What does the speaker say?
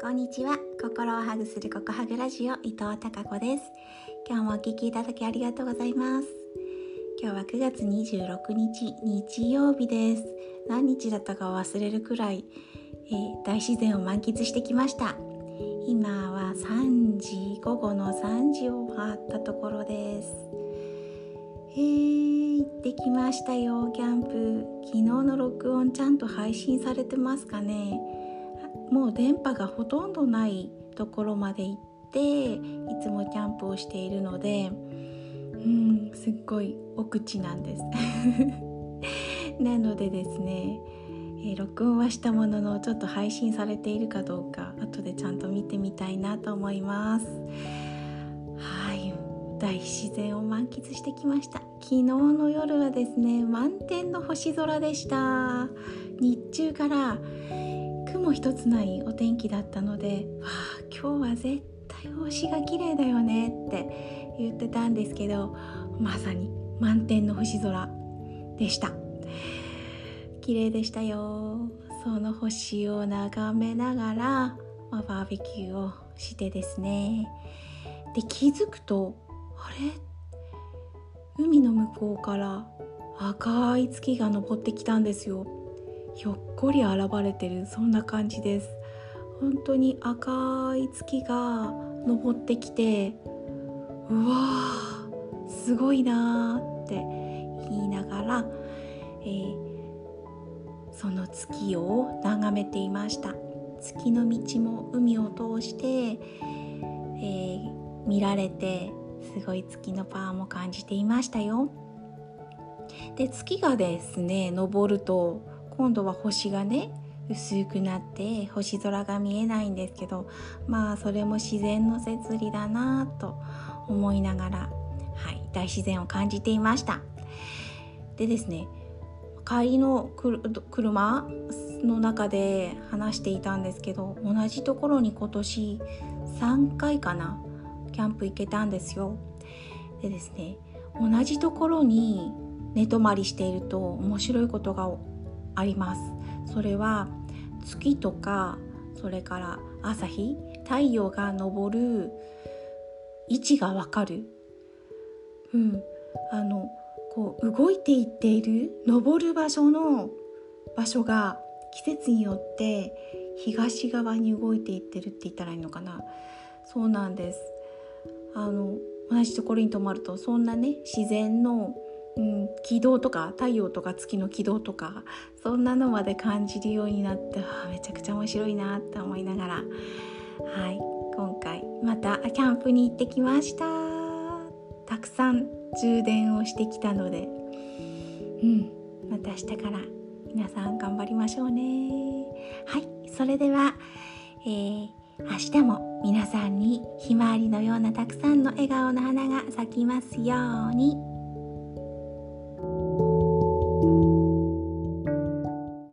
こんにちは。心をハグするココハグラジオ伊藤孝子です。今日もお聞きいただきありがとうございます。今日は9月26日日曜日です。何日だったか忘れるくらい、えー、大自然を満喫してきました。今は3時午後の3時を回ったところです。えー、行ってきましたよキャンプ。昨日の録音ちゃんと配信されてますかね。もう電波がほとんどないところまで行っていつもキャンプをしているのでうんすっごい奥地なんです。なのでですね、えー、録音はしたもののちょっと配信されているかどうか後でちゃんと見てみたいなと思います。はい。大自然を満喫してきました。昨日の夜はですね満天の星空でした。日中から雲一つないお天気だったので「わあ今日は絶対星が綺麗だよね」って言ってたんですけどまさに満天の星空でした。綺麗でしたよ。その星を眺めながら、まあ、バーベキューをしてですね。で気づくとあれ？海の向こうから赤い月が昇ってきたんですよ。ひょっこり現れてるそんな感じです。本当に赤い月が昇ってきてうわーすごいなーって言いながら、えー、その月を眺めていました。月の道も海を通して、えー、見られてすごい月のパワーも感じていましたよ。で月がですね昇ると今度は星がね薄くなって星空が見えないんですけどまあそれも自然の摂理だなと思いながら、はい、大自然を感じていました。でですね帰りの車の中で話していたんですけど同じところに今年3回かなキャンプ行けたんですよ。でですね同じところに寝泊まりしていると面白いことがあります。それは月とかそれから朝日太陽が昇る位置がわかる。うん。あのこう動いていっている昇る場所の場所が季節によって東側に動いていってるって言ったらいいのかな。そうなんです。あの同じところに泊まるとそんなね自然のうん、軌道とか太陽とか月の軌道とかそんなのまで感じるようになってめちゃくちゃ面白いなって思いながら。はい。今回またキャンプに行ってきました。たくさん充電をしてきたので。うん。また明日から皆さん頑張りましょうね。はい。それでは、えー、明日も皆さんにひまわりのようなたくさんの笑顔の花が咲きますように。